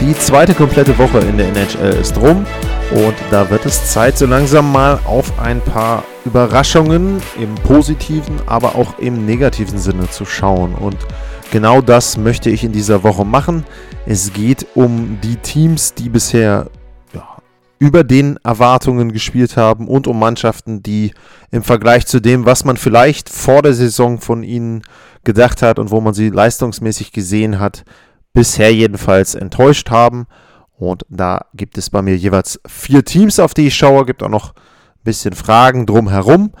Die zweite komplette Woche in der NHL ist rum und da wird es Zeit, so langsam mal auf ein paar Überraschungen im positiven, aber auch im negativen Sinne zu schauen. Und genau das möchte ich in dieser Woche machen. Es geht um die Teams, die bisher ja, über den Erwartungen gespielt haben und um Mannschaften, die im Vergleich zu dem, was man vielleicht vor der Saison von ihnen gedacht hat und wo man sie leistungsmäßig gesehen hat, bisher jedenfalls enttäuscht haben. Und da gibt es bei mir jeweils vier Teams, auf die ich schaue. Gibt auch noch ein bisschen Fragen drumherum.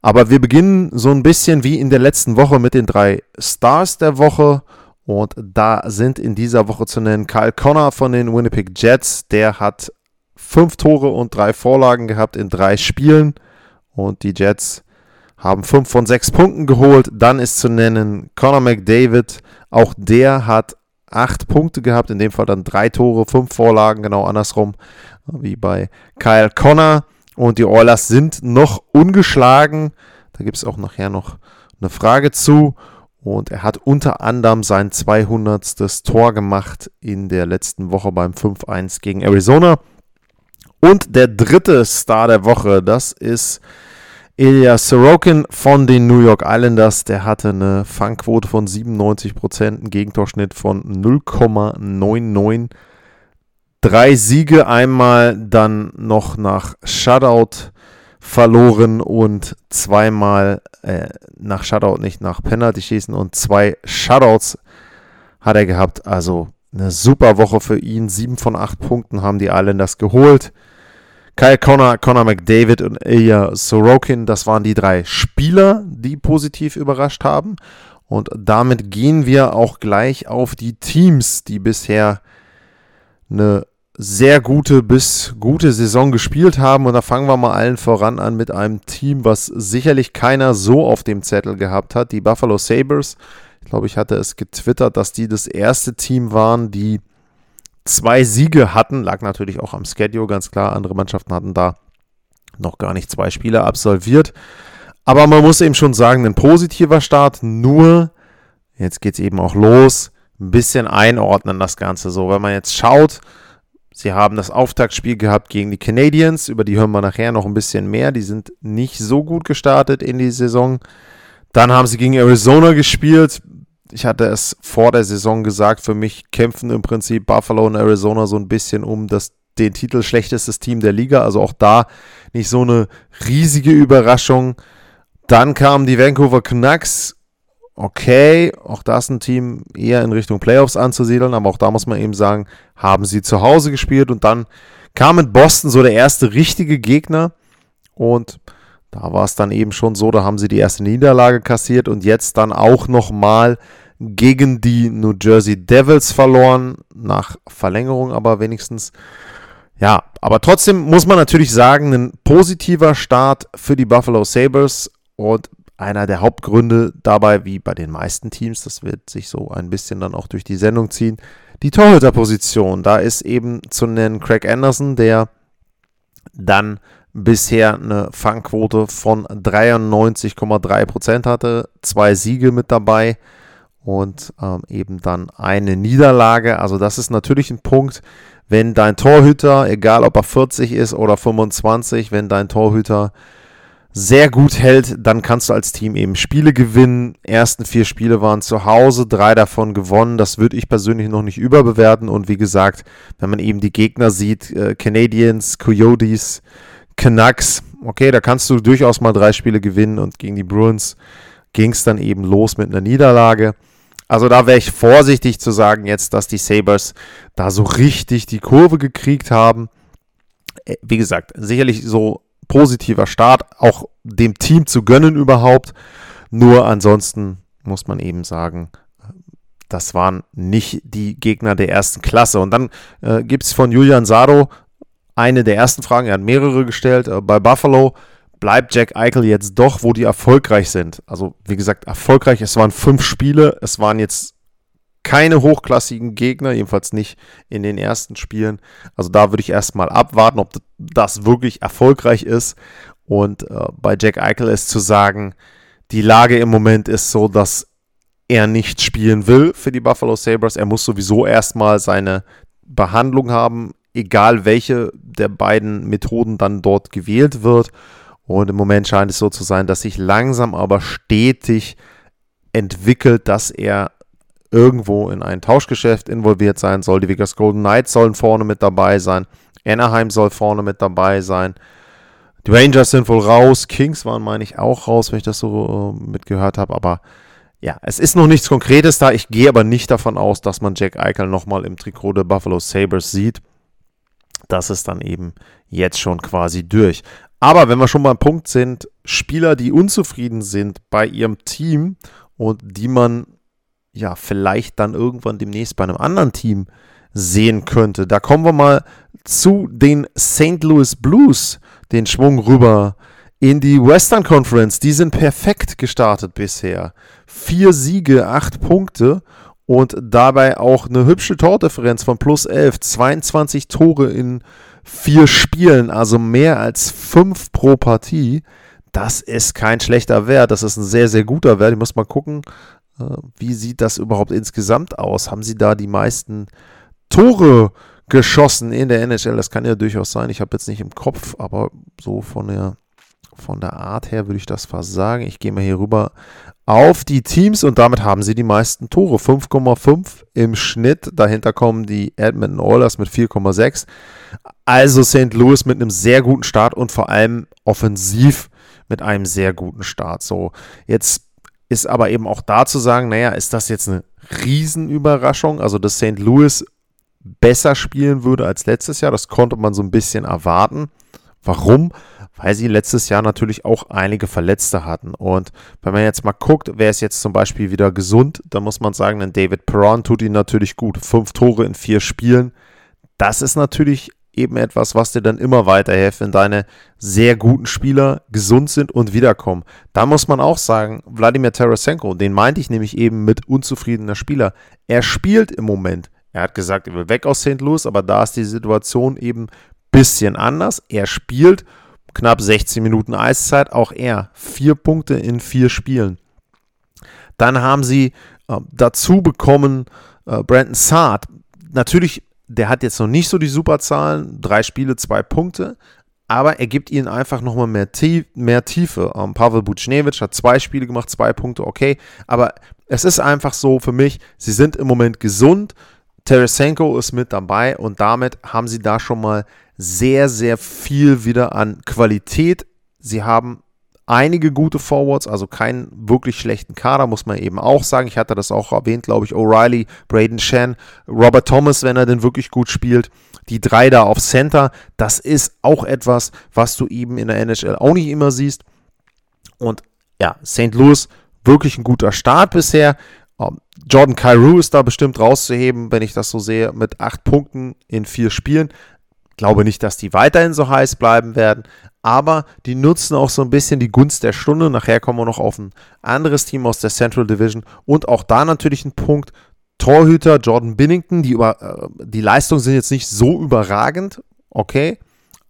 Aber wir beginnen so ein bisschen wie in der letzten Woche mit den drei Stars der Woche. Und da sind in dieser Woche zu nennen Kyle Connor von den Winnipeg Jets. Der hat fünf Tore und drei Vorlagen gehabt in drei Spielen. Und die Jets haben 5 von 6 Punkten geholt. Dann ist zu nennen Conor McDavid. Auch der hat 8 Punkte gehabt, in dem Fall dann 3 Tore, 5 Vorlagen, genau andersrum wie bei Kyle Connor. Und die Oilers sind noch ungeschlagen. Da gibt es auch nachher noch eine Frage zu. Und er hat unter anderem sein 200. Tor gemacht in der letzten Woche beim 5-1 gegen Arizona. Und der dritte Star der Woche, das ist Ilya Sorokin von den New York Islanders, der hatte eine Fangquote von 97%, einen Gegentorschnitt von 0,99. Drei Siege, einmal dann noch nach Shutout verloren und zweimal äh, nach Shutout, nicht nach Penalty schießen und zwei Shutouts hat er gehabt. Also eine super Woche für ihn. Sieben von acht Punkten haben die Islanders geholt. Kyle Connor, Connor McDavid und Ilya Sorokin, das waren die drei Spieler, die positiv überrascht haben. Und damit gehen wir auch gleich auf die Teams, die bisher eine sehr gute bis gute Saison gespielt haben. Und da fangen wir mal allen voran an mit einem Team, was sicherlich keiner so auf dem Zettel gehabt hat. Die Buffalo Sabres. Ich glaube, ich hatte es getwittert, dass die das erste Team waren, die zwei Siege hatten. Lag natürlich auch am Schedule, ganz klar. Andere Mannschaften hatten da noch gar nicht zwei Spiele absolviert. Aber man muss eben schon sagen, ein positiver Start. Nur, jetzt geht es eben auch los, ein bisschen einordnen das Ganze so. Wenn man jetzt schaut, sie haben das Auftaktspiel gehabt gegen die Canadiens, über die hören wir nachher noch ein bisschen mehr. Die sind nicht so gut gestartet in die Saison. Dann haben sie gegen Arizona gespielt ich hatte es vor der Saison gesagt, für mich kämpfen im Prinzip Buffalo und Arizona so ein bisschen um das, den Titel schlechtestes Team der Liga. Also auch da nicht so eine riesige Überraschung. Dann kamen die Vancouver Canucks. Okay, auch das ein Team eher in Richtung Playoffs anzusiedeln, aber auch da muss man eben sagen, haben sie zu Hause gespielt und dann kam in Boston so der erste richtige Gegner und da war es dann eben schon so, da haben sie die erste Niederlage kassiert und jetzt dann auch nochmal gegen die New Jersey Devils verloren, nach Verlängerung aber wenigstens. Ja, aber trotzdem muss man natürlich sagen, ein positiver Start für die Buffalo Sabres und einer der Hauptgründe dabei, wie bei den meisten Teams, das wird sich so ein bisschen dann auch durch die Sendung ziehen, die Torhüterposition. Da ist eben zu nennen Craig Anderson, der dann bisher eine Fangquote von 93,3% hatte, zwei Siege mit dabei und ähm, eben dann eine Niederlage. Also das ist natürlich ein Punkt, wenn dein Torhüter, egal ob er 40 ist oder 25, wenn dein Torhüter sehr gut hält, dann kannst du als Team eben Spiele gewinnen. Ersten vier Spiele waren zu Hause, drei davon gewonnen. Das würde ich persönlich noch nicht überbewerten. Und wie gesagt, wenn man eben die Gegner sieht, äh, Canadiens, Coyotes, Canucks, okay, da kannst du durchaus mal drei Spiele gewinnen und gegen die Bruins ging es dann eben los mit einer Niederlage. Also da wäre ich vorsichtig zu sagen jetzt, dass die Sabres da so richtig die Kurve gekriegt haben. Äh, wie gesagt, sicherlich so positiver Start, auch dem Team zu gönnen überhaupt. Nur ansonsten muss man eben sagen, das waren nicht die Gegner der ersten Klasse. Und dann äh, gibt es von Julian Sado eine der ersten Fragen, er hat mehrere gestellt, äh, bei Buffalo bleibt Jack Eichel jetzt doch, wo die erfolgreich sind. Also wie gesagt, erfolgreich, es waren fünf Spiele, es waren jetzt keine hochklassigen Gegner, jedenfalls nicht in den ersten Spielen. Also da würde ich erstmal abwarten, ob das wirklich erfolgreich ist. Und äh, bei Jack Eichel ist zu sagen, die Lage im Moment ist so, dass er nicht spielen will für die Buffalo Sabres. Er muss sowieso erstmal seine Behandlung haben, egal welche der beiden Methoden dann dort gewählt wird. Und im Moment scheint es so zu sein, dass sich langsam aber stetig entwickelt, dass er irgendwo in ein Tauschgeschäft involviert sein soll. Die Vegas Golden Knights sollen vorne mit dabei sein. Anaheim soll vorne mit dabei sein. Die Rangers sind wohl raus. Kings waren, meine ich, auch raus, wenn ich das so äh, mitgehört habe. Aber ja, es ist noch nichts Konkretes da. Ich gehe aber nicht davon aus, dass man Jack Eichel nochmal im Trikot der Buffalo Sabres sieht. Das ist dann eben jetzt schon quasi durch. Aber wenn wir schon beim Punkt sind, Spieler, die unzufrieden sind bei ihrem Team und die man ja vielleicht dann irgendwann demnächst bei einem anderen Team sehen könnte, da kommen wir mal zu den St. Louis Blues, den Schwung rüber in die Western Conference. Die sind perfekt gestartet bisher. Vier Siege, acht Punkte und dabei auch eine hübsche Tordifferenz von plus 11, 22 Tore in vier Spielen, also mehr als fünf pro Partie. Das ist kein schlechter Wert, das ist ein sehr, sehr guter Wert. Ich muss mal gucken, äh, wie sieht das überhaupt insgesamt aus? Haben sie da die meisten Tore geschossen in der NHL? Das kann ja durchaus sein. Ich habe jetzt nicht im Kopf, aber so von der, von der Art her würde ich das fast sagen. Ich gehe mal hier rüber auf die Teams und damit haben sie die meisten Tore. 5,5 im Schnitt. Dahinter kommen die Edmonton Oilers mit 4,6. Also St. Louis mit einem sehr guten Start und vor allem offensiv mit einem sehr guten Start. So, jetzt ist aber eben auch da zu sagen, naja, ist das jetzt eine Riesenüberraschung? Also, dass St. Louis besser spielen würde als letztes Jahr, das konnte man so ein bisschen erwarten. Warum? weil sie letztes Jahr natürlich auch einige Verletzte hatten. Und wenn man jetzt mal guckt, wer ist jetzt zum Beispiel wieder gesund, dann muss man sagen, denn David Perron tut ihn natürlich gut. Fünf Tore in vier Spielen. Das ist natürlich eben etwas, was dir dann immer weiterhilft, wenn deine sehr guten Spieler gesund sind und wiederkommen. Da muss man auch sagen, Wladimir Tarasenko, den meinte ich nämlich eben mit unzufriedener Spieler. Er spielt im Moment. Er hat gesagt, er will weg aus St. Louis, aber da ist die Situation eben bisschen anders. Er spielt knapp 16 Minuten Eiszeit, auch er. Vier Punkte in vier Spielen. Dann haben sie äh, dazu bekommen äh, Brandon Saad. Natürlich, der hat jetzt noch nicht so die Superzahlen, drei Spiele, zwei Punkte, aber er gibt ihnen einfach nochmal mehr, Tie mehr Tiefe. Ähm, Pavel Buchnevich hat zwei Spiele gemacht, zwei Punkte, okay, aber es ist einfach so für mich, sie sind im Moment gesund, Teresenko ist mit dabei und damit haben sie da schon mal sehr, sehr viel wieder an Qualität. Sie haben einige gute Forwards, also keinen wirklich schlechten Kader, muss man eben auch sagen. Ich hatte das auch erwähnt, glaube ich, O'Reilly, Braden Shan, Robert Thomas, wenn er denn wirklich gut spielt. Die drei da auf Center, das ist auch etwas, was du eben in der NHL auch nicht immer siehst. Und ja, St. Louis, wirklich ein guter Start bisher. Um, Jordan Cairo ist da bestimmt rauszuheben, wenn ich das so sehe, mit acht Punkten in vier Spielen. Glaube nicht, dass die weiterhin so heiß bleiben werden, aber die nutzen auch so ein bisschen die Gunst der Stunde. Nachher kommen wir noch auf ein anderes Team aus der Central Division und auch da natürlich ein Punkt. Torhüter Jordan Binnington, die, über, äh, die Leistungen sind jetzt nicht so überragend, okay,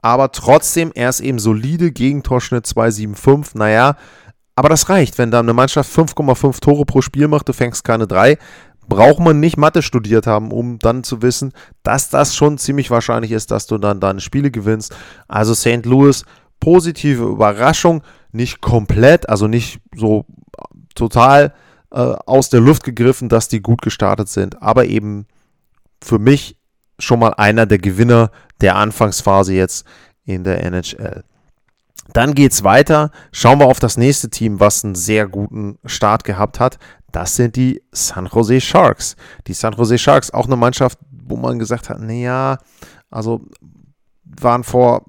aber trotzdem, er ist eben solide, Gegentorschnitt 2,75, naja, aber das reicht, wenn da eine Mannschaft 5,5 Tore pro Spiel macht, du fängst keine drei, braucht man nicht Mathe studiert haben, um dann zu wissen, dass das schon ziemlich wahrscheinlich ist, dass du dann deine Spiele gewinnst. Also St. Louis, positive Überraschung, nicht komplett, also nicht so total äh, aus der Luft gegriffen, dass die gut gestartet sind, aber eben für mich schon mal einer der Gewinner der Anfangsphase jetzt in der NHL. Dann geht es weiter. Schauen wir auf das nächste Team, was einen sehr guten Start gehabt hat. Das sind die San Jose Sharks. Die San Jose Sharks, auch eine Mannschaft, wo man gesagt hat, naja, also waren vor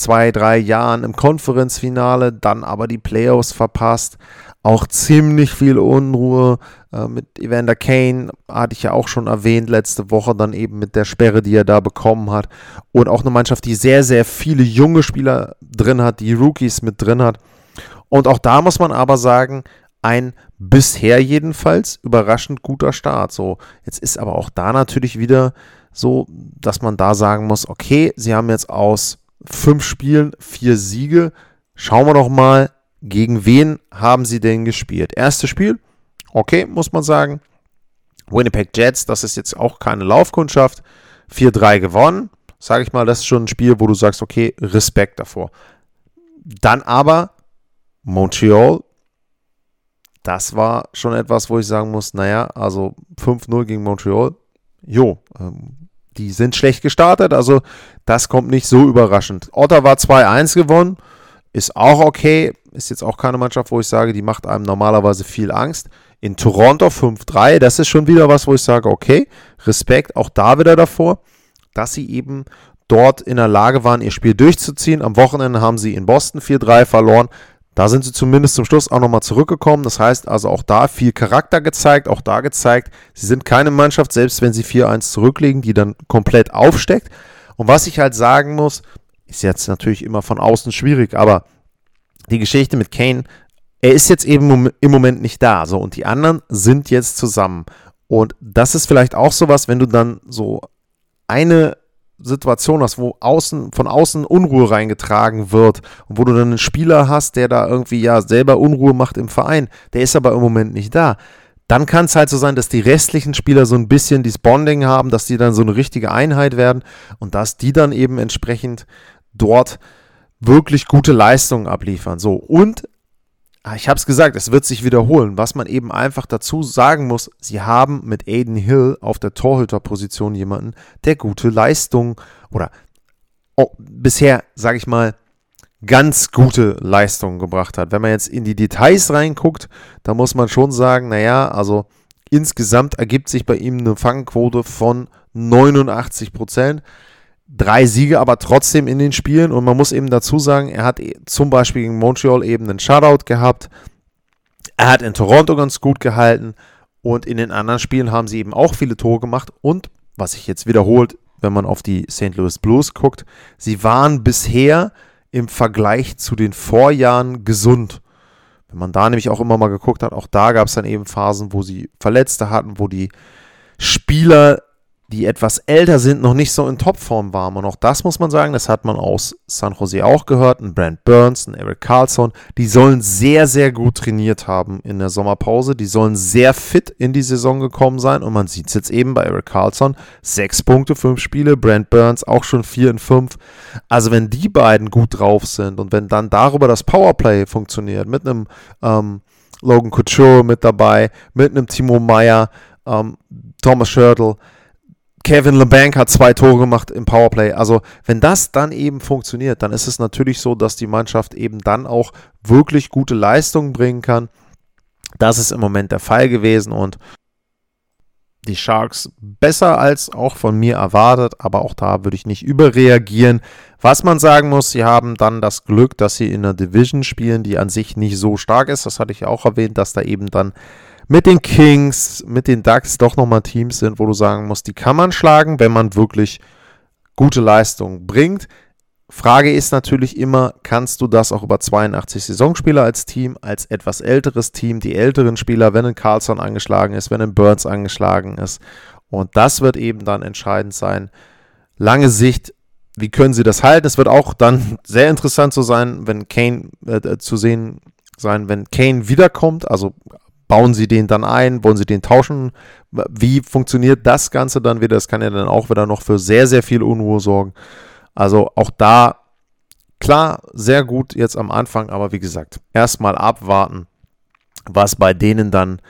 zwei, drei Jahren im Konferenzfinale, dann aber die Playoffs verpasst. Auch ziemlich viel Unruhe äh, mit Evander Kane, hatte ich ja auch schon erwähnt letzte Woche, dann eben mit der Sperre, die er da bekommen hat. Und auch eine Mannschaft, die sehr, sehr viele junge Spieler drin hat, die Rookies mit drin hat. Und auch da muss man aber sagen, ein bisher jedenfalls überraschend guter Start. So, jetzt ist aber auch da natürlich wieder so, dass man da sagen muss, okay, sie haben jetzt aus fünf Spielen vier Siege. Schauen wir doch mal, gegen wen haben sie denn gespielt? Erstes Spiel, okay, muss man sagen. Winnipeg Jets, das ist jetzt auch keine Laufkundschaft. 4-3 gewonnen. Sage ich mal, das ist schon ein Spiel, wo du sagst, okay, Respekt davor. Dann aber Montreal, das war schon etwas, wo ich sagen muss, naja, also 5-0 gegen Montreal, jo, ähm, die sind schlecht gestartet, also das kommt nicht so überraschend. Ottawa 2-1 gewonnen, ist auch okay, ist jetzt auch keine Mannschaft, wo ich sage, die macht einem normalerweise viel Angst. In Toronto 5-3, das ist schon wieder was, wo ich sage, okay, Respekt auch da wieder davor, dass sie eben dort in der Lage waren, ihr Spiel durchzuziehen. Am Wochenende haben sie in Boston 4-3 verloren. Da sind sie zumindest zum Schluss auch nochmal zurückgekommen. Das heißt also auch da viel Charakter gezeigt, auch da gezeigt, sie sind keine Mannschaft, selbst wenn sie 4-1 zurücklegen, die dann komplett aufsteckt. Und was ich halt sagen muss, ist jetzt natürlich immer von außen schwierig, aber die Geschichte mit Kane, er ist jetzt eben im Moment nicht da. So, und die anderen sind jetzt zusammen. Und das ist vielleicht auch sowas, wenn du dann so eine Situation hast, wo außen, von außen Unruhe reingetragen wird und wo du dann einen Spieler hast, der da irgendwie ja selber Unruhe macht im Verein, der ist aber im Moment nicht da. Dann kann es halt so sein, dass die restlichen Spieler so ein bisschen dieses Bonding haben, dass die dann so eine richtige Einheit werden und dass die dann eben entsprechend dort wirklich gute Leistungen abliefern. So, und ich habe es gesagt, es wird sich wiederholen. Was man eben einfach dazu sagen muss, sie haben mit Aiden Hill auf der Torhüterposition jemanden, der gute Leistungen oder oh, bisher, sage ich mal, ganz gute Leistungen gebracht hat. Wenn man jetzt in die Details reinguckt, da muss man schon sagen, naja, also insgesamt ergibt sich bei ihm eine Fangquote von 89 Prozent drei Siege aber trotzdem in den Spielen. Und man muss eben dazu sagen, er hat zum Beispiel gegen Montreal eben einen Shutout gehabt. Er hat in Toronto ganz gut gehalten. Und in den anderen Spielen haben sie eben auch viele Tore gemacht. Und was sich jetzt wiederholt, wenn man auf die St. Louis Blues guckt, sie waren bisher im Vergleich zu den Vorjahren gesund. Wenn man da nämlich auch immer mal geguckt hat, auch da gab es dann eben Phasen, wo sie Verletzte hatten, wo die Spieler die etwas älter sind, noch nicht so in Topform waren. Und auch das muss man sagen, das hat man aus San Jose auch gehört. Ein Brent Burns, ein Eric Carlson, die sollen sehr, sehr gut trainiert haben in der Sommerpause. Die sollen sehr fit in die Saison gekommen sein. Und man sieht es jetzt eben bei Eric Carlson. Sechs Punkte, fünf Spiele. Brent Burns auch schon vier in fünf. Also wenn die beiden gut drauf sind und wenn dann darüber das Powerplay funktioniert, mit einem ähm, Logan Couture mit dabei, mit einem Timo Meyer, ähm, Thomas Schörtl, Kevin LeBanc hat zwei Tore gemacht im Powerplay. Also, wenn das dann eben funktioniert, dann ist es natürlich so, dass die Mannschaft eben dann auch wirklich gute Leistungen bringen kann. Das ist im Moment der Fall gewesen und die Sharks besser als auch von mir erwartet, aber auch da würde ich nicht überreagieren. Was man sagen muss, sie haben dann das Glück, dass sie in einer Division spielen, die an sich nicht so stark ist. Das hatte ich auch erwähnt, dass da eben dann mit den Kings, mit den Ducks doch nochmal Teams sind, wo du sagen musst, die kann man schlagen, wenn man wirklich gute Leistung bringt. Frage ist natürlich immer, kannst du das auch über 82 Saisonspieler als Team, als etwas älteres Team, die älteren Spieler, wenn ein Carlson angeschlagen ist, wenn ein Burns angeschlagen ist. Und das wird eben dann entscheidend sein. Lange Sicht, wie können sie das halten? Es wird auch dann sehr interessant zu sein, wenn Kane äh, zu sehen sein, wenn Kane wiederkommt, also bauen sie den dann ein? Wollen sie den tauschen? Wie funktioniert das Ganze dann wieder? Das kann ja dann auch wieder noch für sehr, sehr viel Unruhe sorgen. Also auch da, klar, sehr gut jetzt am Anfang, aber wie gesagt, erstmal abwarten, was bei denen dann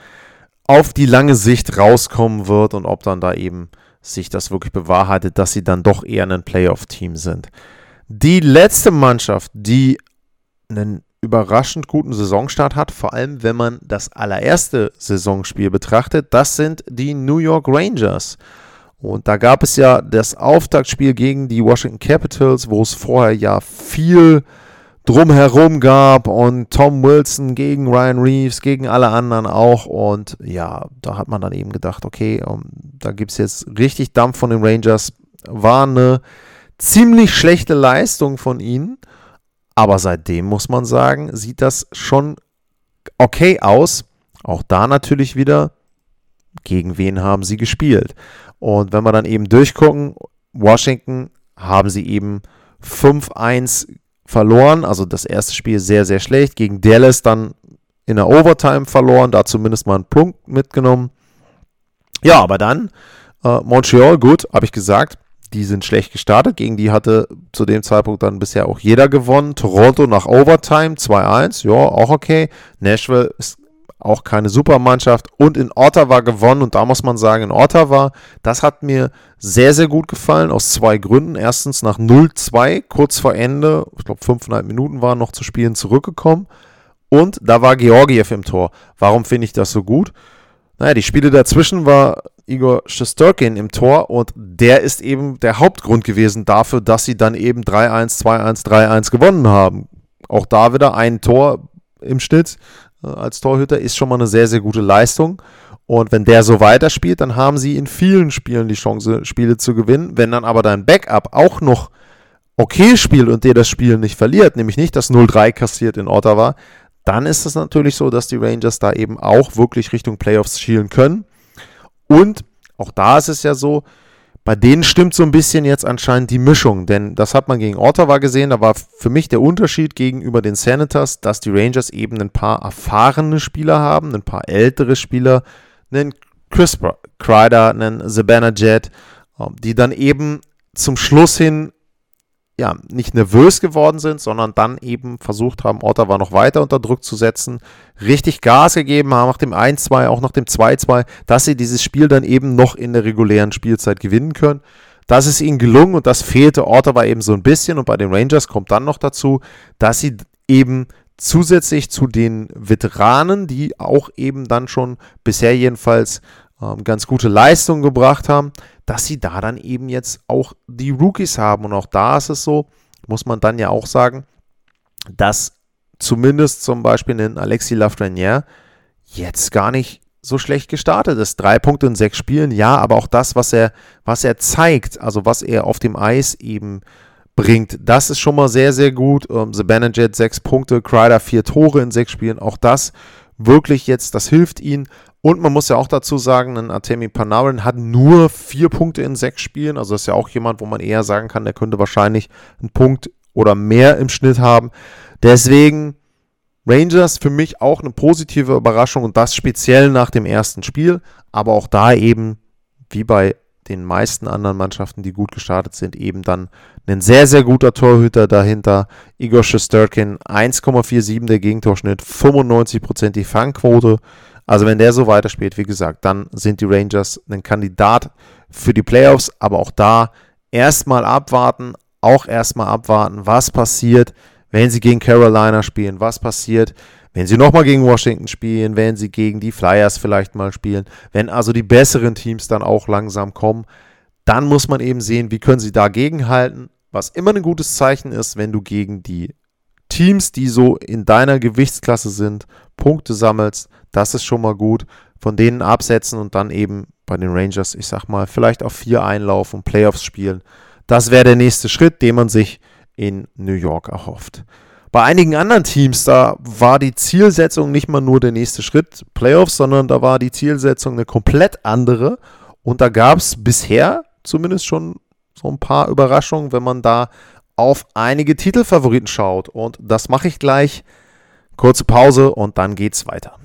auf die lange Sicht rauskommen wird und ob dann da eben sich das wirklich bewahrheitet, dass sie dann doch eher ein Playoff-Team sind. Die letzte Mannschaft, die einen überraschend guten Saisonstart hat, vor allem wenn man das allererste Saisonspiel betrachtet. Das sind die New York Rangers. Und da gab es ja das Auftaktspiel gegen die Washington Capitals, wo es vorher ja viel drumherum gab und Tom Wilson gegen Ryan Reeves, gegen alle anderen auch. Und ja, da hat man dann eben gedacht, okay, um, ähm, da gibt es jetzt richtig Dampf von den Rangers. War eine ziemlich schlechte Leistung von ihnen. Aber seitdem muss man sagen, sieht das schon okay aus. Auch da natürlich wieder, gegen wen haben sie gespielt? Und wenn wir dann eben durchgucken, Washington haben sie eben 5-1 verloren. Also das erste Spiel sehr, sehr schlecht. Gegen Dallas dann in der Overtime verloren, da zumindest mal einen Punkt mitgenommen. Ja, aber dann äh, Montreal, gut, habe ich gesagt, die sind schlecht gestartet. Gegen die hatte zu dem Zeitpunkt dann bisher auch jeder gewonnen. Toronto nach Overtime 2-1, ja, auch okay. Nashville ist auch keine Supermannschaft und in Ottawa gewonnen und da muss man sagen, in Ottawa, das hat mir sehr, sehr gut gefallen aus zwei Gründen. Erstens nach 0-2, kurz vor Ende, ich glaube fünfeinhalb Minuten waren noch zu spielen, zurückgekommen und da war Georgiev im Tor. Warum finde ich das so gut? Naja, die Spiele dazwischen war Igor Shesterkin im Tor und der ist eben der Hauptgrund gewesen dafür, dass sie dann eben 3-1, 2-1, 3-1 gewonnen haben. Auch da wieder ein Tor im Schnitt äh, als Torhüter ist schon mal eine sehr, sehr gute Leistung. Und wenn der so weiterspielt, dann haben sie in vielen Spielen die Chance, Spiele zu gewinnen. Wenn dann aber dein Backup auch noch okay spielt und der das Spiel nicht verliert, nämlich nicht das 0-3 kassiert in Ottawa, dann ist es natürlich so, dass die Rangers da eben auch wirklich Richtung Playoffs schielen können. Und auch da ist es ja so, bei denen stimmt so ein bisschen jetzt anscheinend die Mischung, denn das hat man gegen Ottawa gesehen. Da war für mich der Unterschied gegenüber den Senators, dass die Rangers eben ein paar erfahrene Spieler haben, ein paar ältere Spieler, einen Chris Kreider, einen Savannah Jet, ähm, die dann eben zum Schluss hin ja, nicht nervös geworden sind, sondern dann eben versucht haben, Ottawa noch weiter unter Druck zu setzen, richtig Gas gegeben haben nach dem 1-2, auch nach dem 2-2, dass sie dieses Spiel dann eben noch in der regulären Spielzeit gewinnen können. Das ist ihnen gelungen und das fehlte Ottawa eben so ein bisschen. Und bei den Rangers kommt dann noch dazu, dass sie eben zusätzlich zu den Veteranen, die auch eben dann schon bisher jedenfalls ganz gute Leistungen gebracht haben, dass sie da dann eben jetzt auch die Rookies haben. Und auch da ist es so, muss man dann ja auch sagen, dass zumindest zum Beispiel ein Alexis Lafreniere jetzt gar nicht so schlecht gestartet ist. Drei Punkte in sechs Spielen, ja, aber auch das, was er, was er zeigt, also was er auf dem Eis eben bringt, das ist schon mal sehr, sehr gut. Ähm, The Benejet sechs Punkte, Kreider vier Tore in sechs Spielen, auch das wirklich jetzt, das hilft ihnen. Und man muss ja auch dazu sagen, ein Artemi Panarin hat nur vier Punkte in sechs Spielen. Also ist ja auch jemand, wo man eher sagen kann, der könnte wahrscheinlich einen Punkt oder mehr im Schnitt haben. Deswegen Rangers für mich auch eine positive Überraschung und das speziell nach dem ersten Spiel. Aber auch da eben, wie bei den meisten anderen Mannschaften, die gut gestartet sind, eben dann ein sehr, sehr guter Torhüter dahinter. Igor Shesterkin, 1,47 der Gegentorschnitt, 95% die Fangquote. Also wenn der so weiterspielt, wie gesagt, dann sind die Rangers ein Kandidat für die Playoffs, aber auch da erstmal abwarten, auch erstmal abwarten, was passiert, wenn sie gegen Carolina spielen, was passiert, wenn sie nochmal gegen Washington spielen, wenn sie gegen die Flyers vielleicht mal spielen, wenn also die besseren Teams dann auch langsam kommen, dann muss man eben sehen, wie können sie dagegen halten, was immer ein gutes Zeichen ist, wenn du gegen die Teams, die so in deiner Gewichtsklasse sind, Punkte sammelst, das ist schon mal gut. Von denen absetzen und dann eben bei den Rangers, ich sag mal, vielleicht auf vier einlaufen, Playoffs spielen. Das wäre der nächste Schritt, den man sich in New York erhofft. Bei einigen anderen Teams, da war die Zielsetzung nicht mal nur der nächste Schritt, Playoffs, sondern da war die Zielsetzung eine komplett andere. Und da gab es bisher zumindest schon so ein paar Überraschungen, wenn man da auf einige Titelfavoriten schaut. Und das mache ich gleich. Kurze Pause und dann geht's weiter.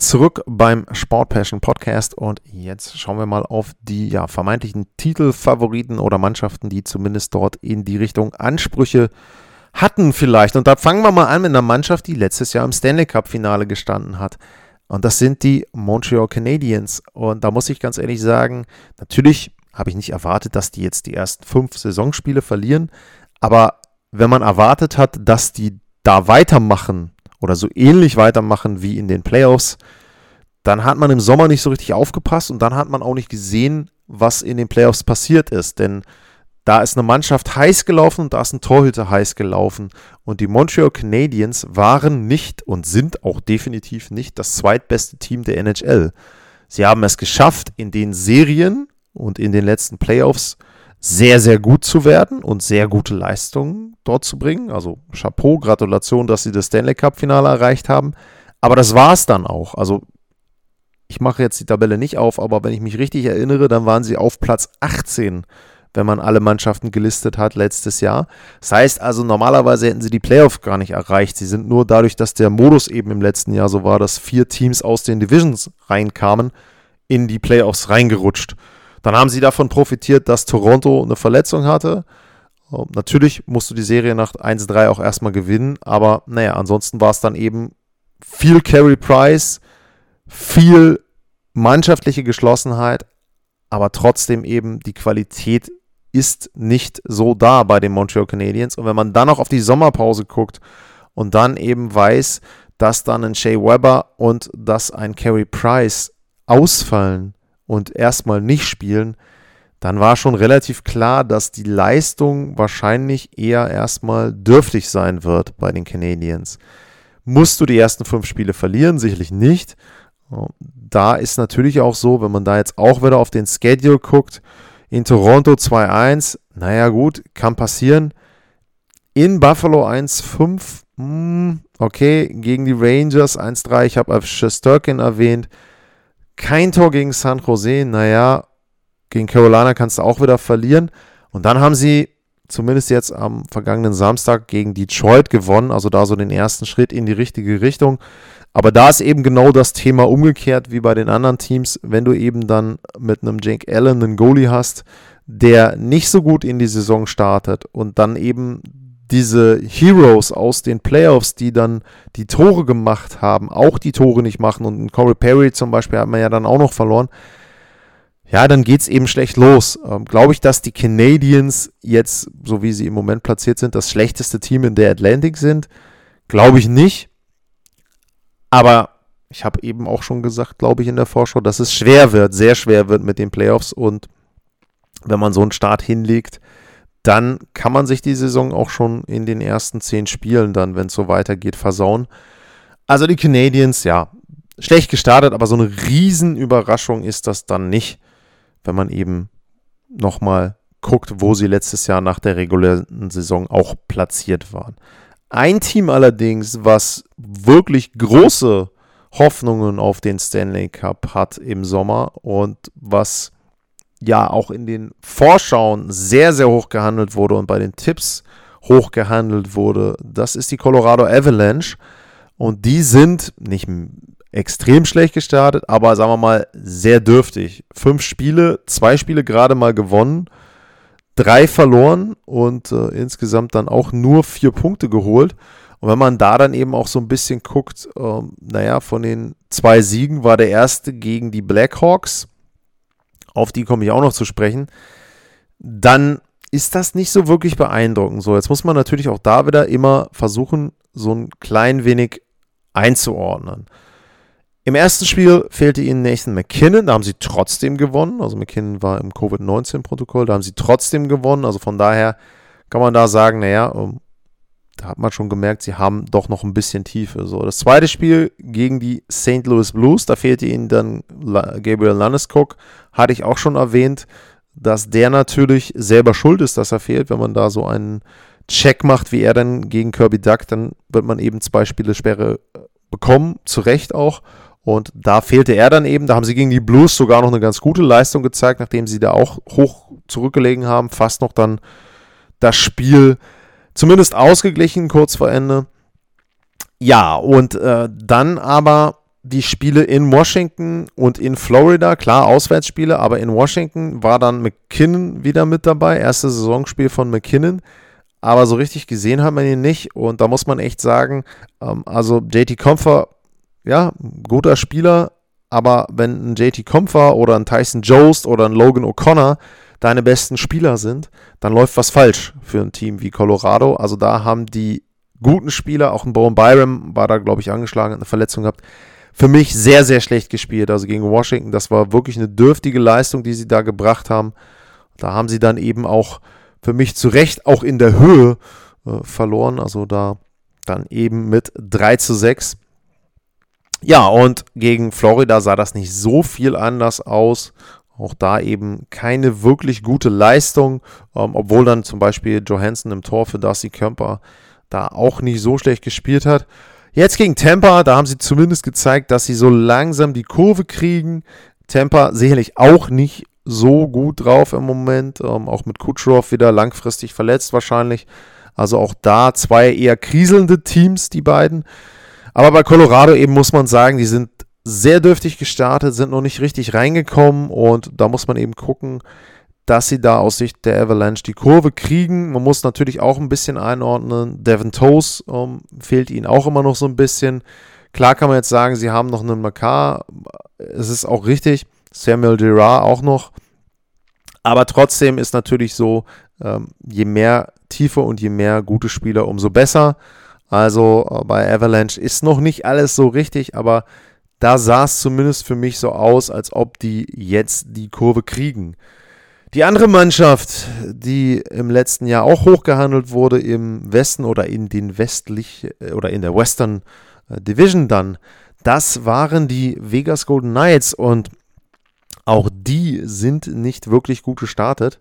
Zurück beim Sport Passion Podcast und jetzt schauen wir mal auf die ja, vermeintlichen Titelfavoriten oder Mannschaften, die zumindest dort in die Richtung Ansprüche hatten vielleicht. Und da fangen wir mal an mit einer Mannschaft, die letztes Jahr im Stanley Cup Finale gestanden hat. Und das sind die Montreal Canadiens. Und da muss ich ganz ehrlich sagen, natürlich habe ich nicht erwartet, dass die jetzt die ersten fünf Saisonspiele verlieren. Aber wenn man erwartet hat, dass die da weitermachen oder so ähnlich weitermachen wie in den Playoffs, dann hat man im Sommer nicht so richtig aufgepasst und dann hat man auch nicht gesehen, was in den Playoffs passiert ist. Denn da ist eine Mannschaft heiß gelaufen und da ist ein Torhüter heiß gelaufen. Und die Montreal Canadiens waren nicht und sind auch definitiv nicht das zweitbeste Team der NHL. Sie haben es geschafft, in den Serien und in den letzten Playoffs sehr, sehr gut zu werden und sehr gute Leistungen dort zu bringen. Also Chapeau, Gratulation, dass sie das Stanley Cup-Finale erreicht haben. Aber das war es dann auch. Also ich mache jetzt die Tabelle nicht auf, aber wenn ich mich richtig erinnere, dann waren sie auf Platz 18, wenn man alle Mannschaften gelistet hat letztes Jahr. Das heißt also, normalerweise hätten sie die Playoffs gar nicht erreicht. Sie sind nur dadurch, dass der Modus eben im letzten Jahr so war, dass vier Teams aus den Divisions reinkamen, in die Playoffs reingerutscht. Dann haben sie davon profitiert, dass Toronto eine Verletzung hatte. Ähm, natürlich musst du die Serie nach 1-3 auch erstmal gewinnen, aber naja, ansonsten war es dann eben viel Carry Price, viel mannschaftliche Geschlossenheit, aber trotzdem eben die Qualität ist nicht so da bei den Montreal Canadiens. Und wenn man dann auch auf die Sommerpause guckt und dann eben weiß, dass dann ein Shea Weber und dass ein Carey Price ausfallen, und erstmal nicht spielen, dann war schon relativ klar, dass die Leistung wahrscheinlich eher erstmal dürftig sein wird bei den Canadiens. Musst du die ersten fünf Spiele verlieren? Sicherlich nicht. Da ist natürlich auch so, wenn man da jetzt auch wieder auf den Schedule guckt, in Toronto 2-1, naja gut, kann passieren. In Buffalo 1-5, hm, okay, gegen die Rangers 1-3, ich habe Shesterkin erwähnt, kein Tor gegen San Jose. Naja, gegen Carolina kannst du auch wieder verlieren. Und dann haben sie zumindest jetzt am vergangenen Samstag gegen Detroit gewonnen. Also da so den ersten Schritt in die richtige Richtung. Aber da ist eben genau das Thema umgekehrt wie bei den anderen Teams. Wenn du eben dann mit einem Jake Allen einen Goalie hast, der nicht so gut in die Saison startet und dann eben diese Heroes aus den Playoffs, die dann die Tore gemacht haben, auch die Tore nicht machen und Corey Perry zum Beispiel hat man ja dann auch noch verloren, ja, dann geht es eben schlecht los. Ähm, Glaube ich, dass die Canadiens jetzt, so wie sie im Moment platziert sind, das schlechteste Team in der Atlantic sind? Glaube ich nicht. Aber ich habe eben auch schon gesagt, glaube ich, in der Vorschau, dass es schwer wird, sehr schwer wird mit den Playoffs und wenn man so einen Start hinlegt, dann kann man sich die Saison auch schon in den ersten zehn Spielen dann, wenn es so weitergeht, versauen. Also die Canadiens, ja, schlecht gestartet, aber so eine Riesenüberraschung ist das dann nicht, wenn man eben nochmal guckt, wo sie letztes Jahr nach der regulären Saison auch platziert waren. Ein Team allerdings, was wirklich große Hoffnungen auf den Stanley Cup hat im Sommer und was ja auch in den Vorschauen sehr, sehr hoch gehandelt wurde und bei den Tipps hoch gehandelt wurde, das ist die Colorado Avalanche. Und die sind nicht extrem schlecht gestartet, aber sagen wir mal sehr dürftig. Fünf Spiele, zwei Spiele gerade mal gewonnen, drei verloren und äh, insgesamt dann auch nur vier Punkte geholt. Und wenn man da dann eben auch so ein bisschen guckt, ähm, naja, von den zwei Siegen war der erste gegen die Blackhawks auf die komme ich auch noch zu sprechen, dann ist das nicht so wirklich beeindruckend. So, jetzt muss man natürlich auch da wieder immer versuchen, so ein klein wenig einzuordnen. Im ersten Spiel fehlte ihnen Nathan McKinnon, da haben sie trotzdem gewonnen. Also McKinnon war im Covid-19-Protokoll, da haben sie trotzdem gewonnen. Also von daher kann man da sagen, naja, ähm, da hat man schon gemerkt, sie haben doch noch ein bisschen Tiefe. So, das zweite Spiel gegen die St. Louis Blues, da fehlte ihnen dann Gabriel Landeskog, hatte ich auch schon erwähnt, dass der natürlich selber schuld ist, dass er fehlt. Wenn man da so einen Check macht, wie er dann gegen Kirby Duck, dann wird man eben zwei Spiele Sperre äh, bekommen, zu Recht auch. Und da fehlte er dann eben. Da haben sie gegen die Blues sogar noch eine ganz gute Leistung gezeigt, nachdem sie da auch hoch zurückgelegen haben. Fast noch dann das Spiel zumindest ausgeglichen kurz vor Ende. Ja, und äh, dann aber die Spiele in Washington und in Florida, klar Auswärtsspiele, aber in Washington war dann McKinnon wieder mit dabei, erstes Saisonspiel von McKinnon, aber so richtig gesehen hat man ihn nicht. Und da muss man echt sagen, ähm, also JT Comfer, ja, guter Spieler, aber wenn ein JT Comfer oder ein Tyson Jost oder ein Logan O'Connor deine besten Spieler sind, dann läuft was falsch für ein Team wie Colorado. Also da haben die guten Spieler, auch ein Bowen Byram war da, glaube ich, angeschlagen, hat eine Verletzung gehabt, für mich sehr, sehr schlecht gespielt. Also gegen Washington, das war wirklich eine dürftige Leistung, die sie da gebracht haben. Da haben sie dann eben auch für mich zu Recht auch in der Höhe äh, verloren. Also da dann eben mit 3 zu 6. Ja, und gegen Florida sah das nicht so viel anders aus. Auch da eben keine wirklich gute Leistung, ähm, obwohl dann zum Beispiel Johansson im Tor für Darcy Kemper da auch nicht so schlecht gespielt hat. Jetzt gegen Tampa, da haben sie zumindest gezeigt, dass sie so langsam die Kurve kriegen. Tampa sicherlich auch nicht so gut drauf im Moment, ähm, auch mit Kucherov wieder langfristig verletzt wahrscheinlich. Also auch da zwei eher kriselnde Teams, die beiden. Aber bei Colorado eben muss man sagen, die sind sehr dürftig gestartet, sind noch nicht richtig reingekommen und da muss man eben gucken, dass sie da aus Sicht der Avalanche die Kurve kriegen. Man muss natürlich auch ein bisschen einordnen. Devin Toes ähm, fehlt ihnen auch immer noch so ein bisschen. Klar kann man jetzt sagen, sie haben noch einen Makar. Es ist auch richtig. Samuel Gerard auch noch. Aber trotzdem ist natürlich so, ähm, je mehr Tiefe und je mehr gute Spieler, umso besser. Also äh, bei Avalanche ist noch nicht alles so richtig, aber da sah es zumindest für mich so aus, als ob die jetzt die Kurve kriegen. Die andere Mannschaft, die im letzten Jahr auch hochgehandelt wurde im Westen oder in den westlich äh, oder in der Western äh, Division dann, das waren die Vegas Golden Knights und auch die sind nicht wirklich gut gestartet.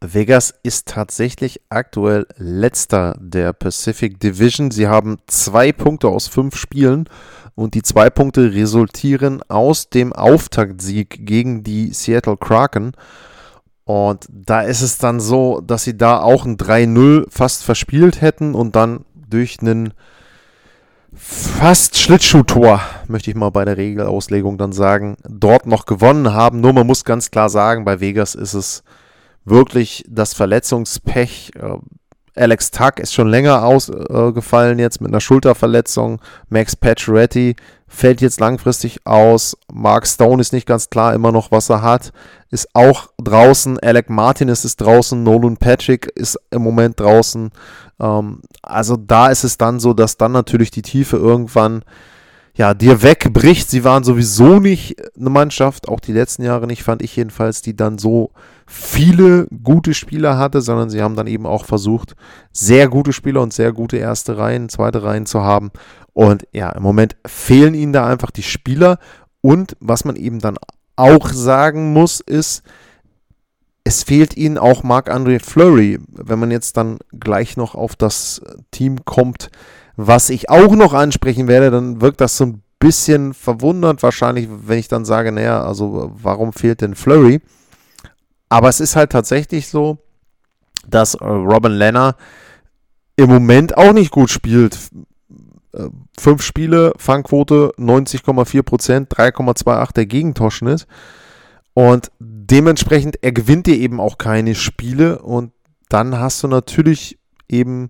Vegas ist tatsächlich aktuell letzter der Pacific Division. Sie haben zwei Punkte aus fünf Spielen und die zwei Punkte resultieren aus dem Auftaktsieg gegen die Seattle Kraken. Und da ist es dann so, dass sie da auch ein 3-0 fast verspielt hätten und dann durch einen fast Schlittschuhtor, möchte ich mal bei der Regelauslegung dann sagen, dort noch gewonnen haben. Nur man muss ganz klar sagen, bei Vegas ist es wirklich das Verletzungspech. Alex Tuck ist schon länger ausgefallen äh, jetzt mit einer Schulterverletzung. Max Pacioretty fällt jetzt langfristig aus. Mark Stone ist nicht ganz klar immer noch, was er hat. Ist auch draußen. Alec Martinez ist draußen. Nolan Patrick ist im Moment draußen. Ähm, also da ist es dann so, dass dann natürlich die Tiefe irgendwann ja, dir wegbricht. Sie waren sowieso nicht eine Mannschaft, auch die letzten Jahre nicht, fand ich jedenfalls, die dann so viele gute Spieler hatte, sondern sie haben dann eben auch versucht, sehr gute Spieler und sehr gute erste Reihen, zweite Reihen zu haben. Und ja, im Moment fehlen ihnen da einfach die Spieler. Und was man eben dann auch sagen muss, ist, es fehlt ihnen auch Marc-André Fleury. Wenn man jetzt dann gleich noch auf das Team kommt, was ich auch noch ansprechen werde, dann wirkt das so ein bisschen verwundert wahrscheinlich, wenn ich dann sage, naja, also warum fehlt denn Flurry? Aber es ist halt tatsächlich so, dass äh, Robin Lenner im Moment auch nicht gut spielt. Äh, fünf Spiele, Fangquote 90,4%, 3,28 der Gegentorschnitt. Und dementsprechend, er gewinnt dir eben auch keine Spiele. Und dann hast du natürlich eben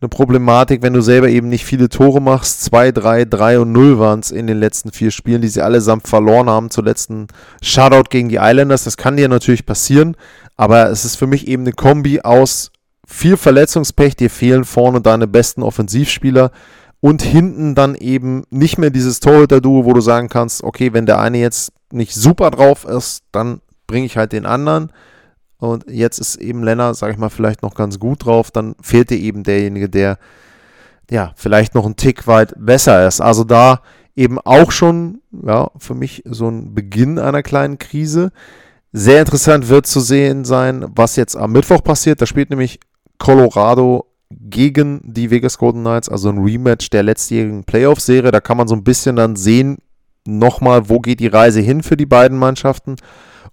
eine Problematik, wenn du selber eben nicht viele Tore machst. 2, 3, 3 und 0 waren es in den letzten vier Spielen, die sie allesamt verloren haben. Zuletzt ein Shutout gegen die Islanders. Das kann dir natürlich passieren, aber es ist für mich eben eine Kombi aus viel Verletzungspech. Dir fehlen vorne deine besten Offensivspieler und hinten dann eben nicht mehr dieses Torhüter-Duo, wo du sagen kannst, okay, wenn der eine jetzt nicht super drauf ist, dann bringe ich halt den anderen. Und jetzt ist eben Lennart, sage ich mal, vielleicht noch ganz gut drauf. Dann fehlte eben derjenige, der ja vielleicht noch einen Tick weit besser ist. Also da eben auch schon, ja, für mich so ein Beginn einer kleinen Krise. Sehr interessant wird zu sehen sein, was jetzt am Mittwoch passiert. Da spielt nämlich Colorado gegen die Vegas Golden Knights, also ein Rematch der letztjährigen Playoff-Serie. Da kann man so ein bisschen dann sehen, nochmal, wo geht die Reise hin für die beiden Mannschaften.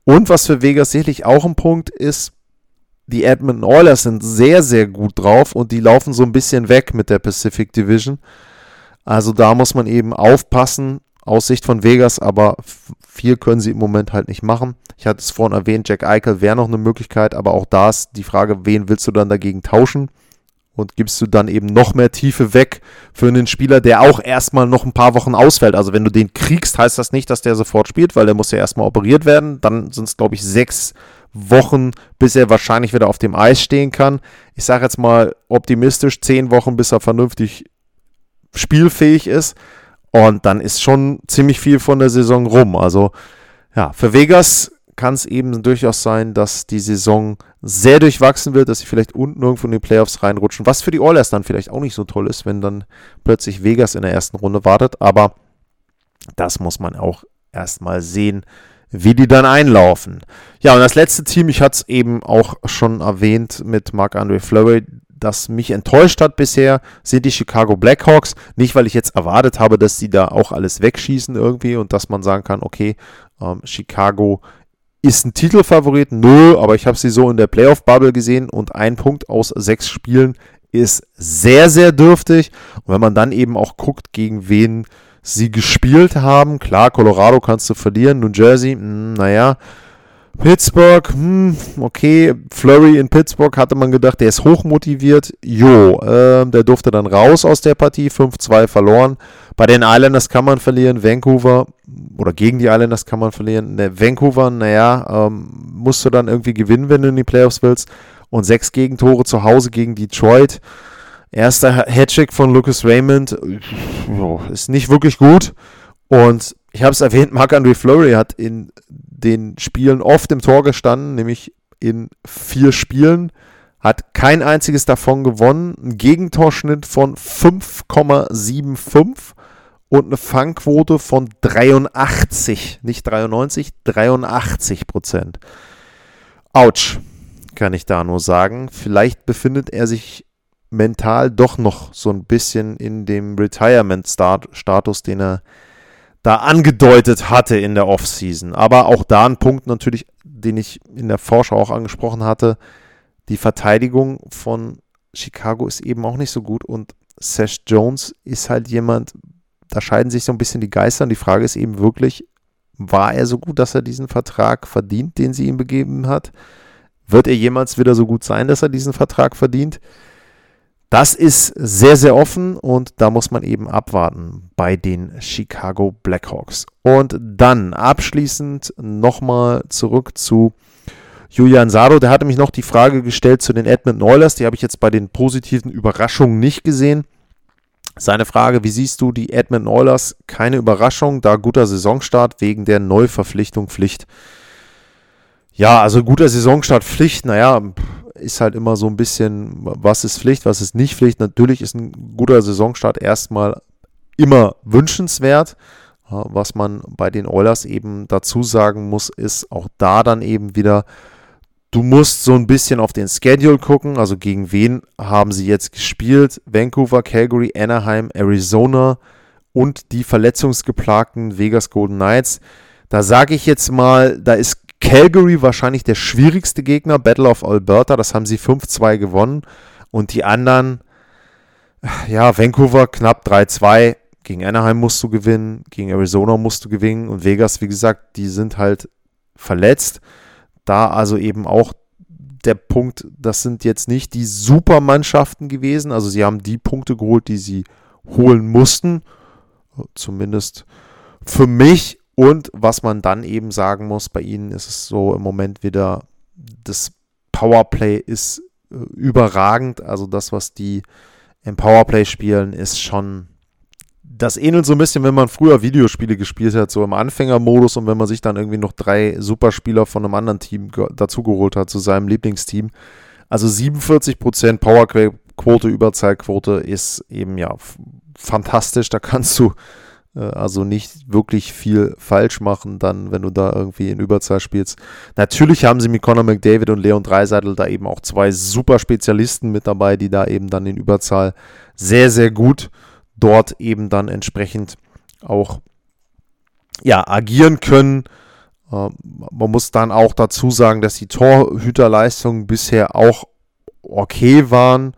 Und was für Vegas sicherlich auch ein Punkt ist, die Edmonton Oilers sind sehr, sehr gut drauf und die laufen so ein bisschen weg mit der Pacific Division. Also da muss man eben aufpassen, aus Sicht von Vegas, aber viel können sie im Moment halt nicht machen. Ich hatte es vorhin erwähnt, Jack Eichel wäre noch eine Möglichkeit, aber auch da ist die Frage, wen willst du dann dagegen tauschen? Und gibst du dann eben noch mehr Tiefe weg für einen Spieler, der auch erstmal noch ein paar Wochen ausfällt. Also wenn du den kriegst, heißt das nicht, dass der sofort spielt, weil der muss ja erstmal operiert werden. Dann sind es, glaube ich, sechs Wochen, bis er wahrscheinlich wieder auf dem Eis stehen kann. Ich sage jetzt mal optimistisch, zehn Wochen, bis er vernünftig spielfähig ist. Und dann ist schon ziemlich viel von der Saison rum. Also ja, für Vegas kann es eben durchaus sein, dass die Saison sehr durchwachsen wird, dass sie vielleicht unten irgendwo in die Playoffs reinrutschen, was für die Oilers dann vielleicht auch nicht so toll ist, wenn dann plötzlich Vegas in der ersten Runde wartet. Aber das muss man auch erstmal sehen, wie die dann einlaufen. Ja, und das letzte Team, ich hatte es eben auch schon erwähnt mit Marc-André Fleury, das mich enttäuscht hat bisher, sind die Chicago Blackhawks. Nicht, weil ich jetzt erwartet habe, dass sie da auch alles wegschießen irgendwie und dass man sagen kann, okay, ähm, Chicago ist ein Titelfavorit. Nö, aber ich habe sie so in der Playoff-Bubble gesehen und ein Punkt aus sechs Spielen ist sehr, sehr dürftig. Und wenn man dann eben auch guckt, gegen wen sie gespielt haben, klar, Colorado kannst du verlieren, New Jersey, mh, hm, naja, Pittsburgh, hm, okay, Flurry in Pittsburgh hatte man gedacht, der ist hochmotiviert. Jo, äh, der durfte dann raus aus der Partie, 5-2 verloren. Bei den Islanders kann man verlieren, Vancouver, oder gegen die Islanders kann man verlieren. Ne, Vancouver, naja, ähm, musst du dann irgendwie gewinnen, wenn du in die Playoffs willst. Und sechs Gegentore zu Hause gegen Detroit. Erster Hattrick von Lucas Raymond, ist nicht wirklich gut. Und ich habe es erwähnt, Marc-André Fleury hat in den Spielen oft im Tor gestanden, nämlich in vier Spielen, hat kein einziges davon gewonnen, ein Gegentorschnitt von 5,75 und eine Fangquote von 83, nicht 93, 83 Prozent. Autsch, kann ich da nur sagen. Vielleicht befindet er sich mental doch noch so ein bisschen in dem Retirement-Status, den er da angedeutet hatte in der Offseason. Aber auch da ein Punkt natürlich, den ich in der Vorschau auch angesprochen hatte. Die Verteidigung von Chicago ist eben auch nicht so gut und Sash Jones ist halt jemand, da scheiden sich so ein bisschen die Geister und die Frage ist eben wirklich, war er so gut, dass er diesen Vertrag verdient, den sie ihm begeben hat? Wird er jemals wieder so gut sein, dass er diesen Vertrag verdient? Das ist sehr, sehr offen und da muss man eben abwarten bei den Chicago Blackhawks. Und dann abschließend nochmal zurück zu Julian Sado. Der hatte mich noch die Frage gestellt zu den Edmonton Oilers. Die habe ich jetzt bei den positiven Überraschungen nicht gesehen. Seine Frage, wie siehst du die Edmonton Oilers? Keine Überraschung, da guter Saisonstart wegen der Neuverpflichtung Pflicht. Ja, also guter Saisonstart Pflicht, naja, ist halt immer so ein bisschen, was ist Pflicht, was ist nicht Pflicht. Natürlich ist ein guter Saisonstart erstmal immer wünschenswert. Was man bei den Oilers eben dazu sagen muss, ist auch da dann eben wieder, du musst so ein bisschen auf den Schedule gucken. Also gegen wen haben sie jetzt gespielt? Vancouver, Calgary, Anaheim, Arizona und die verletzungsgeplagten Vegas Golden Knights. Da sage ich jetzt mal, da ist Calgary wahrscheinlich der schwierigste Gegner, Battle of Alberta, das haben sie 5-2 gewonnen. Und die anderen, ja, Vancouver knapp 3-2. Gegen Anaheim musst du gewinnen, gegen Arizona musst du gewinnen und Vegas, wie gesagt, die sind halt verletzt. Da also eben auch der Punkt, das sind jetzt nicht die Supermannschaften gewesen. Also sie haben die Punkte geholt, die sie holen mussten. Zumindest für mich. Und was man dann eben sagen muss, bei ihnen ist es so im Moment wieder, das Powerplay ist äh, überragend. Also das, was die im Powerplay spielen, ist schon. Das ähnelt so ein bisschen, wenn man früher Videospiele gespielt hat, so im Anfängermodus und wenn man sich dann irgendwie noch drei Superspieler von einem anderen Team dazugeholt hat, zu seinem Lieblingsteam. Also 47% Powerquote, Überzahlquote ist eben ja fantastisch. Da kannst du also nicht wirklich viel falsch machen, dann, wenn du da irgendwie in Überzahl spielst. Natürlich haben sie mit Conor McDavid und Leon Dreiseitel da eben auch zwei super Spezialisten mit dabei, die da eben dann in Überzahl sehr, sehr gut dort eben dann entsprechend auch ja, agieren können. Ähm, man muss dann auch dazu sagen, dass die Torhüterleistungen bisher auch okay waren.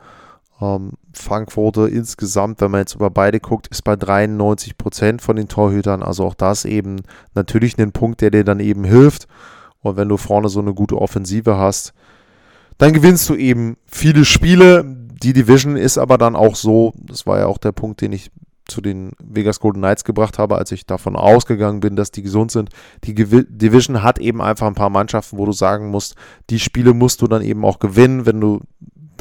Fangquote insgesamt, wenn man jetzt über beide guckt, ist bei 93 Prozent von den Torhütern. Also auch das eben natürlich ein Punkt, der dir dann eben hilft. Und wenn du vorne so eine gute Offensive hast, dann gewinnst du eben viele Spiele. Die Division ist aber dann auch so, das war ja auch der Punkt, den ich zu den Vegas Golden Knights gebracht habe, als ich davon ausgegangen bin, dass die gesund sind. Die Division hat eben einfach ein paar Mannschaften, wo du sagen musst, die Spiele musst du dann eben auch gewinnen, wenn du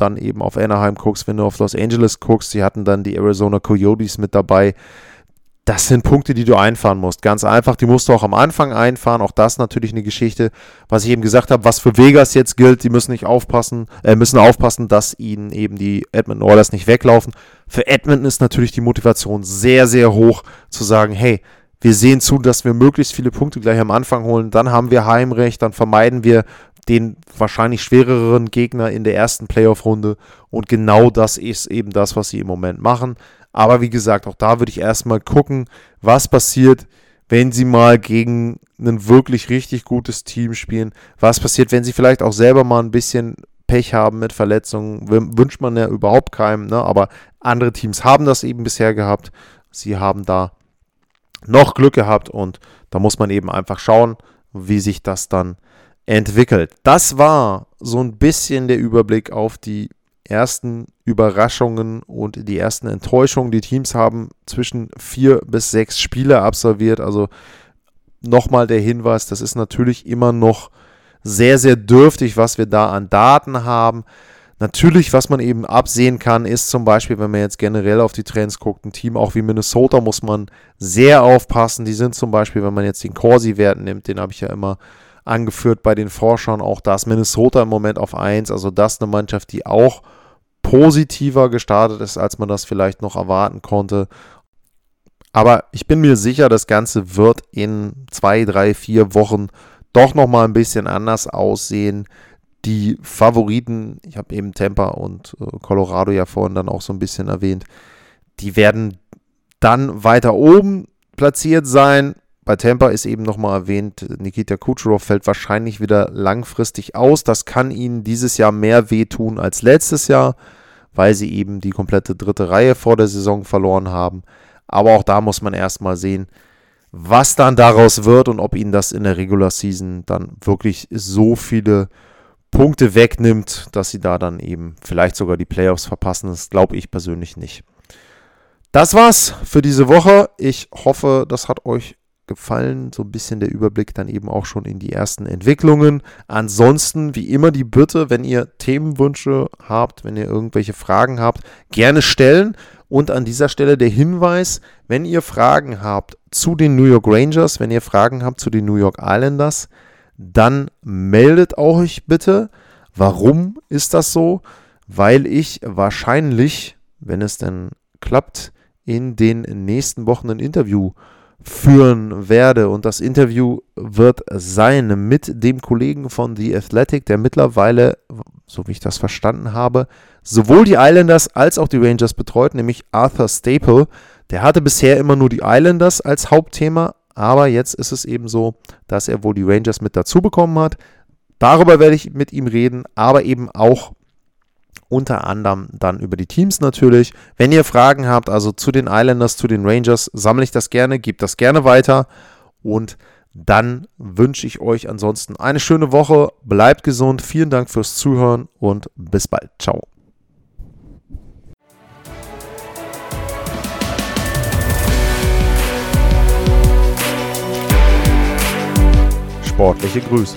dann eben auf Anaheim guckst, wenn du auf Los Angeles guckst. Sie hatten dann die Arizona Coyotes mit dabei das sind Punkte, die du einfahren musst. Ganz einfach, die musst du auch am Anfang einfahren. Auch das natürlich eine Geschichte, was ich eben gesagt habe, was für Vegas jetzt gilt. Die müssen nicht aufpassen, äh, müssen aufpassen, dass ihnen eben die Edmonton Oilers nicht weglaufen. Für Edmonton ist natürlich die Motivation sehr, sehr hoch zu sagen, hey, wir sehen zu, dass wir möglichst viele Punkte gleich am Anfang holen. Dann haben wir Heimrecht, dann vermeiden wir den wahrscheinlich schwereren Gegner in der ersten Playoff-Runde. Und genau das ist eben das, was sie im Moment machen. Aber wie gesagt, auch da würde ich erstmal gucken, was passiert, wenn sie mal gegen ein wirklich richtig gutes Team spielen. Was passiert, wenn sie vielleicht auch selber mal ein bisschen Pech haben mit Verletzungen. Wünscht man ja überhaupt keinem, ne? aber andere Teams haben das eben bisher gehabt. Sie haben da noch Glück gehabt und da muss man eben einfach schauen, wie sich das dann entwickelt. Das war so ein bisschen der Überblick auf die ersten Überraschungen und die ersten Enttäuschungen. Die Teams haben zwischen vier bis sechs Spiele absolviert. Also nochmal der Hinweis, das ist natürlich immer noch sehr, sehr dürftig, was wir da an Daten haben. Natürlich, was man eben absehen kann, ist zum Beispiel, wenn man jetzt generell auf die Trends guckt, ein Team auch wie Minnesota muss man sehr aufpassen. Die sind zum Beispiel, wenn man jetzt den Corsi-Wert nimmt, den habe ich ja immer angeführt bei den Forschern, auch das Minnesota im Moment auf 1. Also das eine Mannschaft, die auch positiver gestartet ist, als man das vielleicht noch erwarten konnte. Aber ich bin mir sicher, das Ganze wird in zwei, drei, vier Wochen doch nochmal ein bisschen anders aussehen. Die Favoriten, ich habe eben Tampa und äh, Colorado ja vorhin dann auch so ein bisschen erwähnt, die werden dann weiter oben platziert sein. Bei Tampa ist eben nochmal erwähnt, Nikita Kucherov fällt wahrscheinlich wieder langfristig aus. Das kann ihnen dieses Jahr mehr wehtun als letztes Jahr weil sie eben die komplette dritte Reihe vor der Saison verloren haben. Aber auch da muss man erstmal sehen, was dann daraus wird und ob ihnen das in der Regular Season dann wirklich so viele Punkte wegnimmt, dass sie da dann eben vielleicht sogar die Playoffs verpassen. Das glaube ich persönlich nicht. Das war's für diese Woche. Ich hoffe, das hat euch gefallen. So ein bisschen der Überblick dann eben auch schon in die ersten Entwicklungen. Ansonsten, wie immer, die Bitte, wenn ihr Themenwünsche habt, wenn ihr irgendwelche Fragen habt, gerne stellen. Und an dieser Stelle der Hinweis, wenn ihr Fragen habt zu den New York Rangers, wenn ihr Fragen habt zu den New York Islanders, dann meldet euch bitte. Warum ist das so? Weil ich wahrscheinlich, wenn es denn klappt, in den nächsten Wochen ein Interview führen werde. Und das Interview wird sein mit dem Kollegen von The Athletic, der mittlerweile, so wie ich das verstanden habe, sowohl die Islanders als auch die Rangers betreut, nämlich Arthur Staple. Der hatte bisher immer nur die Islanders als Hauptthema, aber jetzt ist es eben so, dass er wohl die Rangers mit dazu bekommen hat. Darüber werde ich mit ihm reden, aber eben auch unter anderem dann über die Teams natürlich. Wenn ihr Fragen habt, also zu den Islanders, zu den Rangers, sammle ich das gerne, gebt das gerne weiter und dann wünsche ich euch ansonsten eine schöne Woche, bleibt gesund, vielen Dank fürs Zuhören und bis bald. Ciao. Sportliche Grüße.